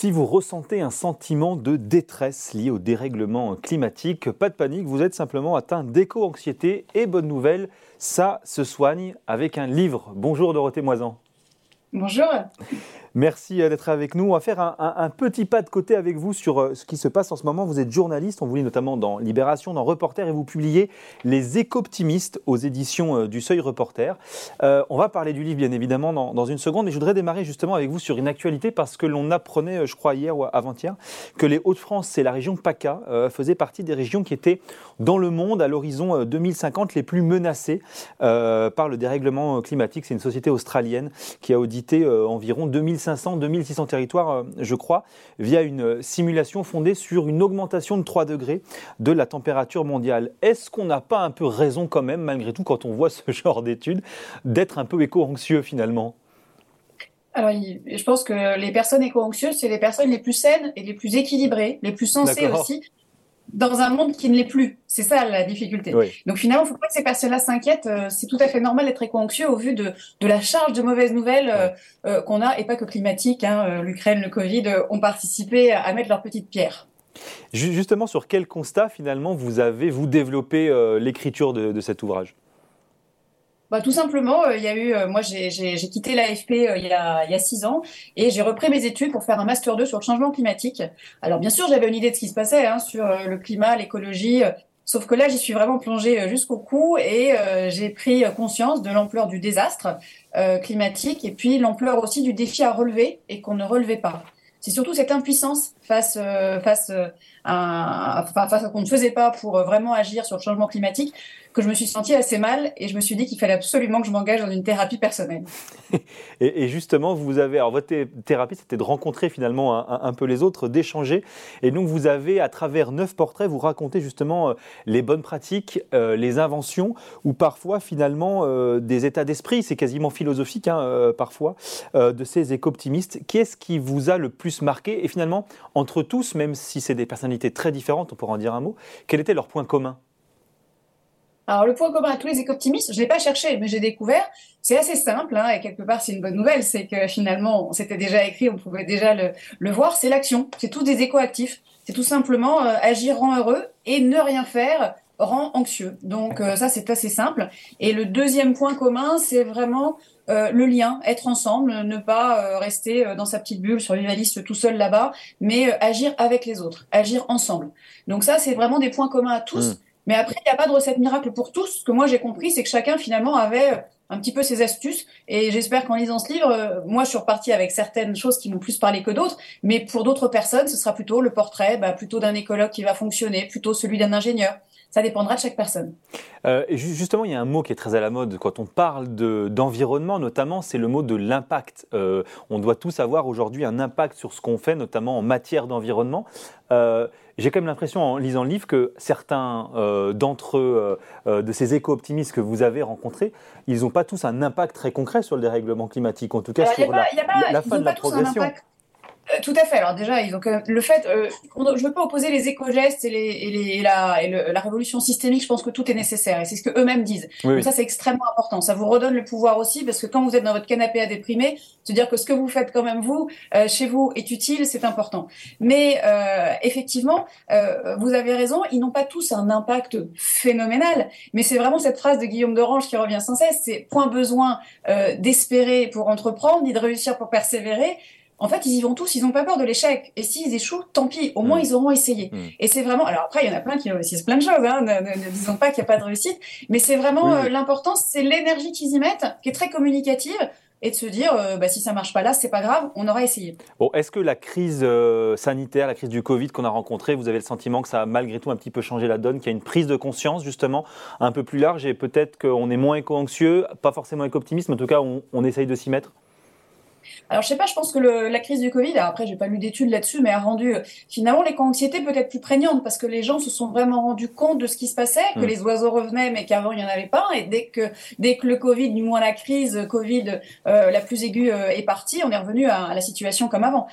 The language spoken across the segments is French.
Si vous ressentez un sentiment de détresse lié au dérèglement climatique, pas de panique, vous êtes simplement atteint d'éco-anxiété et bonne nouvelle, ça se soigne avec un livre. Bonjour Dorothée Moisan. Bonjour. Merci euh, d'être avec nous. On va faire un, petit pas de côté avec vous sur euh, ce qui se passe en ce moment. Vous êtes journaliste, on vous lit notamment dans Libération, dans Reporter, et vous publiez Les Éco-Optimistes aux éditions euh, du Seuil Reporter. on va parler du livre, bien évidemment, dans, une seconde, mais je voudrais démarrer justement avec vous sur une actualité parce que l'on apprenait, je crois, hier ou avant-hier, que les Hauts-de-France, c'est la région PACA, faisait partie des régions qui étaient dans le monde à l'horizon 2050 les plus menacées par le dérèglement climatique. C'est une société australienne qui a audité environ 2500 2500-2600 territoires, euh, je crois, via une simulation fondée sur une augmentation de 3 degrés de la température mondiale. Est-ce qu'on n'a pas un peu raison quand même, malgré tout, quand on voit ce genre d'études, d'être un peu éco-anxieux finalement? Alors, je pense que les personnes éco-anxieuses, c'est les personnes les plus saines et les plus équilibrées, les plus sensées aussi, dans un monde qui ne l'est plus. C'est ça la difficulté. Donc finalement, il ne faut pas que ces personnes-là s'inquiètent. Euh, c'est tout à fait normal d'être éco-anxieux au vu de, de, la charge de mauvaises nouvelles euh, euh, qu'on a, et pas que climatiques. Hein, L'Ukraine, le Covid ont participé à, mettre leur petite pierre. Justement, sur quel constat finalement vous avez vous développé l'écriture de, de cet ouvrage? Bah, tout simplement, euh, il y a eu, euh, moi j'ai quitté l'AFP euh, il, y a, y a six ans et j'ai repris mes études pour faire un master 2 sur le changement climatique. Alors bien sûr, j'avais une idée de ce qui se passait hein, sur le climat, l'écologie, sauf que là j'y suis vraiment plongée jusqu'au cou et j'ai pris conscience de l'ampleur du désastre climatique et puis l'ampleur aussi du défi à relever et qu'on ne relevait pas. C'est surtout cette impuissance face face à, face à ce qu'on ne faisait pas pour vraiment agir sur le changement climatique que je me suis sentie assez mal et je me suis dit qu'il fallait absolument que je m'engage dans une thérapie personnelle. et, justement, vous avez, alors votre thérapie, c'était de rencontrer finalement un, peu les autres, d'échanger. Et donc, vous avez, à travers neuf portraits, vous racontez justement euh, les bonnes pratiques, euh, les inventions, ou parfois finalement euh, des états d'esprit, c'est quasiment philosophique hein, parfois, de ces éco-optimistes. Qu'est-ce qui vous a le plus marqué? Et finalement, entre tous, même si c'est des personnalités très différentes, on pourra en dire un mot, quel était leur point commun? Alors, le point commun à tous les éco-optimistes, je l'ai pas cherché, mais j'ai découvert, c'est assez simple, hein, et quelque part, c'est une bonne nouvelle, c'est que finalement, c'était déjà écrit, on pouvait déjà le, le voir, c'est l'action. C'est tous des éco-actifs. C'est tout simplement euh, agir rend heureux et ne rien faire rend anxieux. Donc, euh, ça, c'est assez simple. Et le deuxième point commun, c'est vraiment euh, le lien, être ensemble, ne pas rester dans sa petite bulle survivaliste tout seul là-bas, mais agir avec les autres, agir ensemble. Donc ça, c'est vraiment des points communs à tous. Mmh. Mais après, il n'y a pas de recette miracle pour tous. Ce que moi j'ai compris, c'est que chacun finalement avait euh, un petit peu ses astuces. Et j'espère qu'en lisant ce livre, euh, moi je suis repartie avec certaines choses qui m'ont plus parlé que d'autres. Mais pour d'autres personnes, ce sera plutôt le portrait, bah, plutôt d'un écologue qui va fonctionner, plutôt celui d'un ingénieur. Ça dépendra de chaque personne. Euh, justement, il y a un mot qui est très à la mode quand on parle d'environnement, notamment, c'est le mot de l'impact. Euh, on doit tous avoir aujourd'hui un impact sur ce qu'on fait, notamment en matière d'environnement. Euh, j'ai quand même l'impression, en lisant le livre, que certains d'entre eux, de ces éco-optimistes que vous avez rencontrés, ils n'ont pas tous un impact très concret sur le dérèglement climatique, en tout cas sur la, la, fin de la progression. Tout à fait. Alors déjà, ils ont le fait. Euh, je veux pas opposer les éco-gestes et, les, et, les, et, la, et la, révolution systémique. Je pense que tout est nécessaire et c'est ce que eux-mêmes disent. Donc ça, c'est extrêmement important. Ça vous redonne le pouvoir aussi parce que quand vous êtes dans votre canapé à déprimer, se dire que ce que vous faites quand même vous euh, chez vous est utile, c'est important. Mais euh, effectivement, euh, vous avez raison. Ils n'ont pas tous un impact phénoménal, mais c'est vraiment cette phrase de Guillaume d'Orange qui revient sans cesse. C'est point besoin d'espérer pour entreprendre ni de réussir pour persévérer en fait, ils y vont tous, ils n'ont pas peur de l'échec. Et s'ils échouent, tant pis, au moins mm. ils auront essayé. Mm. Et c'est vraiment. Alors après, il y en a plein qui réussissent plein de choses, hein, ne, disons pas qu'il n'y a pas de réussite, mais c'est vraiment euh, l'important, c'est l'énergie qu'ils y mettent, qui est très communicative et de se dire euh, bah, si ça marche pas là, c'est pas grave, on aura essayé. Bon, est-ce que la crise euh, sanitaire, la crise du Covid qu'on a rencontrée, vous avez le sentiment que ça a malgré tout un petit peu changé la donne, qu'il y a une prise de conscience justement un peu plus large et peut-être qu'on est moins éco-anxieux, pas forcément éco-optimiste, mais en tout cas on, on essaye de s'y mettre? Alors je sais pas, je pense que le, la crise du Covid, après j'ai pas lu d'études là-dessus, mais a rendu euh, finalement l'éco-anxiété peut-être plus prégnante parce que les gens se sont vraiment rendus compte de ce qui se passait, que mm. les oiseaux revenaient mais qu'avant il y en avait pas, et dès que dès que le Covid, du moins la crise Covid euh, la plus aiguë euh, est partie, on est revenu à, la situation comme avant.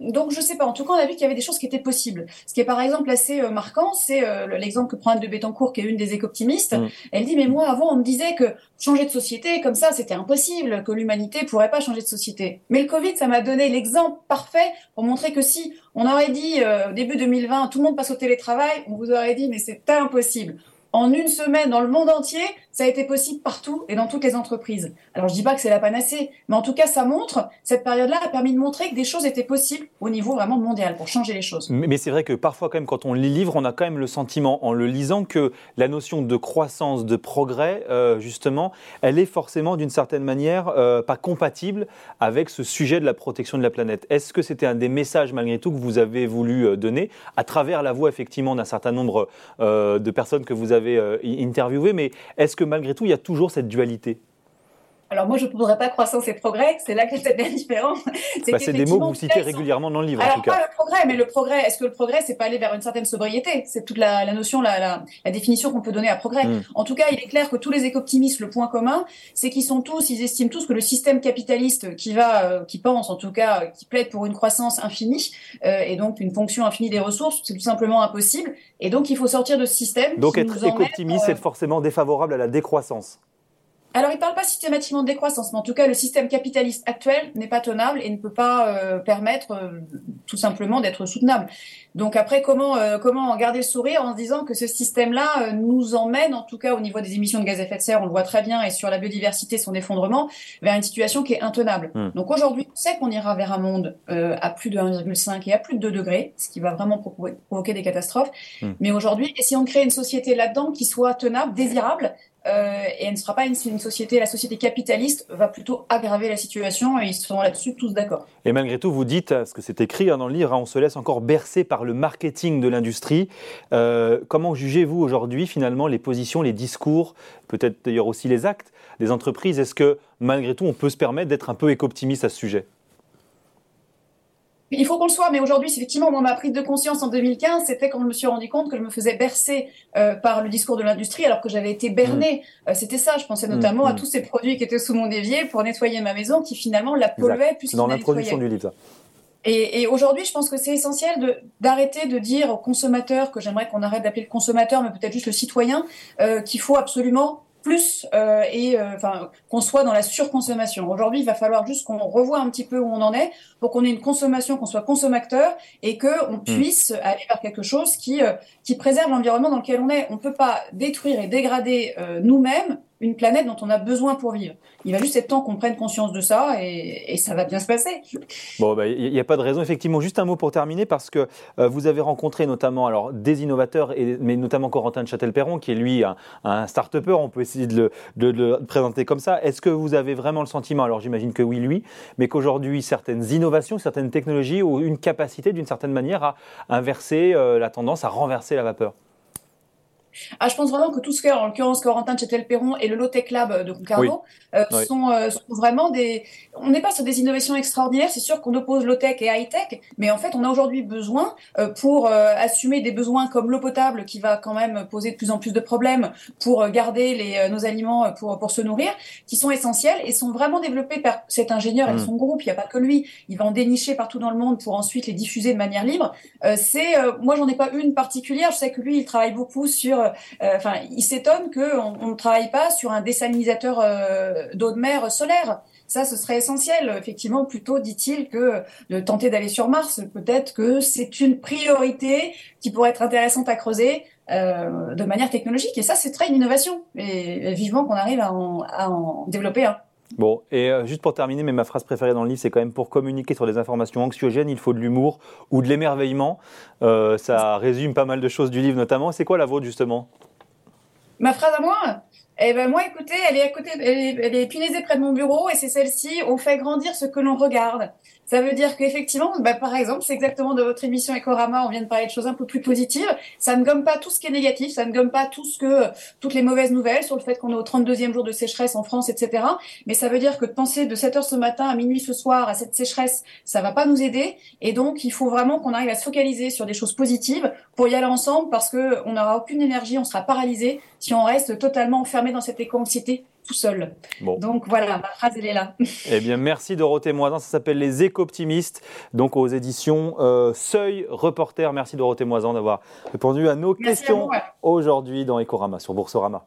donc je sais pas, en tout cas on a vu qu'il y avait des choses qui étaient possibles. Ce qui est par exemple assez marquant, c'est l'exemple que prend Anne de Bettencourt, qui est une des éco-optimistes. Mm. Elle dit mais moi avant on me disait que changer de société comme ça c'était impossible, que l'humanité pourrait pas changer de société. Mais le Covid, ça m'a donné l'exemple parfait pour montrer que si on aurait dit euh, au début 2020, tout le monde passe au télétravail, on vous aurait dit mais c'est impossible. En une semaine dans le monde entier, ça a été possible partout et dans toutes les entreprises. Alors je dis pas que c'est la panacée, mais en tout cas ça montre, cette période-là a permis de montrer que des choses étaient possibles au niveau vraiment mondial pour changer les choses. Mais, c'est vrai que parfois quand on lit livre, on a quand même le sentiment en le lisant que la notion de croissance, de progrès, euh, justement, elle est forcément d'une certaine manière euh, pas compatible avec ce sujet de la protection de la planète. Est-ce que c'était un des messages malgré tout que vous avez voulu euh, donner à travers la voix effectivement d'un certain nombre de personnes que vous avez avez euh, interviewé, mais est-ce que malgré tout, il y a toujours cette dualité alors moi, je ne voudrais pas croissance et progrès, c'est là que c'est bien différent. C'est bah, des mots que vous citez régulièrement dans le livre. Alors en tout cas. pas le progrès, mais le progrès, est-ce que le progrès, c'est pas aller vers une certaine sobriété? C'est toute la, notion, la, la, définition qu'on peut donner à progrès. Hmm. En tout cas, il est clair que tous les éco-optimistes, le point commun, c'est qu'ils sont tous, ils estiment tous que le système capitaliste qui va, euh, qui pense en tout cas, qui plaide pour une croissance infinie euh, et donc une fonction infinie des ressources, c'est tout simplement impossible. Et donc il faut sortir de ce système. Donc être éco-optimiste, c'est forcément défavorable à la décroissance. Alors, il ne parle pas systématiquement de décroissance, mais en tout cas, le système capitaliste actuel n'est pas tenable et ne peut pas euh, permettre euh, tout simplement d'être soutenable. Donc après, comment euh, comment garder le sourire en se disant que ce système-là nous emmène, en tout cas au niveau des émissions de gaz à effet de serre, on le voit très bien, et sur la biodiversité, son effondrement, vers une situation qui est intenable. Hmm. Donc aujourd'hui, on sait qu'on ira vers un monde à plus de 1,5 et à plus de 2 degrés, ce qui va vraiment provoquer des catastrophes. Hmm. Mais aujourd'hui, essayons de créer une société là-dedans qui soit tenable, désirable, euh, et elle ne sera pas une, société, la société capitaliste va plutôt aggraver la situation et ils sont là-dessus tous d'accord. Et malgré tout, vous dites, ce que c'est écrit hein, dans le livre, hein, on se laisse encore bercer par le marketing de l'industrie. Euh, comment jugez-vous aujourd'hui finalement les positions, les discours, peut-être d'ailleurs aussi les actes des entreprises? Est-ce que malgré tout, on peut se permettre d'être un peu éco-optimiste à ce sujet? Il faut qu'on le soit, mais aujourd'hui, effectivement, moi, ma prise de conscience en 2015, c'était quand je me suis rendu compte que je me faisais bercer euh, par le discours de l'industrie, alors que j'avais été bernée. Mm. Euh, c'était ça, je pensais mm, notamment à mm. tous ces produits qui étaient sous mon évier pour nettoyer ma maison, qui finalement la polluaient plus Dans l'introduction du livre, ça. Et, et aujourd'hui, je pense que c'est essentiel d'arrêter de, dire aux consommateurs, que j'aimerais qu'on arrête d'appeler le consommateur, mais peut-être juste le citoyen, euh, qu'il faut absolument plus euh, et euh, enfin qu'on soit dans la surconsommation. Aujourd'hui, il va falloir juste qu'on revoie un petit peu où on en est pour qu'on ait une consommation, qu'on soit consommateur et que on hmm. puisse aller vers quelque chose qui euh, qui préserve l'environnement dans lequel on est. On peut pas détruire et dégrader nous-mêmes une planète dont on a besoin pour vivre. Il va juste être temps qu'on prenne conscience de ça et, ça va bien se passer. Bon, bah, il n'y a pas de raison. Effectivement, juste un mot pour terminer, parce que euh, vous avez rencontré notamment alors, des innovateurs, mais notamment Corentin de Châtel-Perron, qui est lui un, un start-upper, on peut essayer de le, présenter comme ça. Est-ce que vous avez vraiment le sentiment, alors j'imagine que oui, lui, mais qu'aujourd'hui, certaines innovations, certaines technologies ont une capacité d'une certaine manière à inverser euh, la tendance, à renverser la vapeur? Ah, je pense vraiment que tout ce que, en l'occurrence, Corentin Chetel-Perron et le Low Tech Lab de Concarneau euh, sont, euh, sont, vraiment des. On n'est pas sur des innovations extraordinaires. C'est sûr qu'on oppose low tech et high tech, mais en fait, on a aujourd'hui besoin euh, pour assumer des besoins comme l'eau potable, qui va quand même poser de plus en plus de problèmes pour garder les, nos aliments pour pour se nourrir, qui sont essentiels et sont vraiment développés par cet ingénieur et mm. son groupe. Il n'y a pas que lui. Il va en dénicher partout dans le monde pour ensuite les diffuser de manière libre. c'est moi, j'en ai pas une particulière. Je sais que lui, il travaille beaucoup sur euh, enfin, il s'étonne qu'on ne travaille pas sur un désalinisateur euh, d'eau de mer solaire. Ça, ce serait essentiel. Effectivement, plutôt, dit-il, que de tenter d'aller sur Mars. Peut-être que c'est une priorité qui pourrait être intéressante à creuser euh, de manière technologique. Et ça, c'est très une innovation. Et vivement qu'on arrive à en, développer un. Bon, et juste pour terminer, mais ma phrase préférée dans le livre, c'est quand même pour communiquer sur des informations anxiogènes, il faut de l'humour ou de l'émerveillement. ça résume pas mal de choses du livre notamment. C'est quoi la vôtre justement? Ma phrase à moi? Eh ben moi, écoutez, elle est à côté, elle est, elle près de mon bureau et c'est celle-ci. On fait grandir ce que l'on regarde. Ça veut dire qu'effectivement, bah, par exemple, c'est exactement de votre émission Ecorama, on vient de parler de choses un peu plus positives. Ça ne gomme pas tout ce qui est négatif, ça ne gomme pas tout ce que, toutes les mauvaises nouvelles sur le fait qu'on est au 32e jour de sécheresse en France, etc. Mais ça veut dire que de penser de 7 heures ce matin à minuit ce soir à cette sécheresse, ça va pas nous aider. Et donc, il faut vraiment qu'on arrive à se focaliser sur des choses positives pour y aller ensemble parce que on n'aura aucune énergie, on sera paralysé si on reste totalement enfermé dans cette éco-anxiété tout seul. Donc voilà, ma phrase, elle est là. eh bien, merci Dorothée Moisin. Ça s'appelle Les Éco-Optimistes, donc aux éditions euh, Seuil Reporter. Merci Dorothée Moisin d'avoir répondu à nos questions aujourd'hui dans Ecorama, sur Boursorama.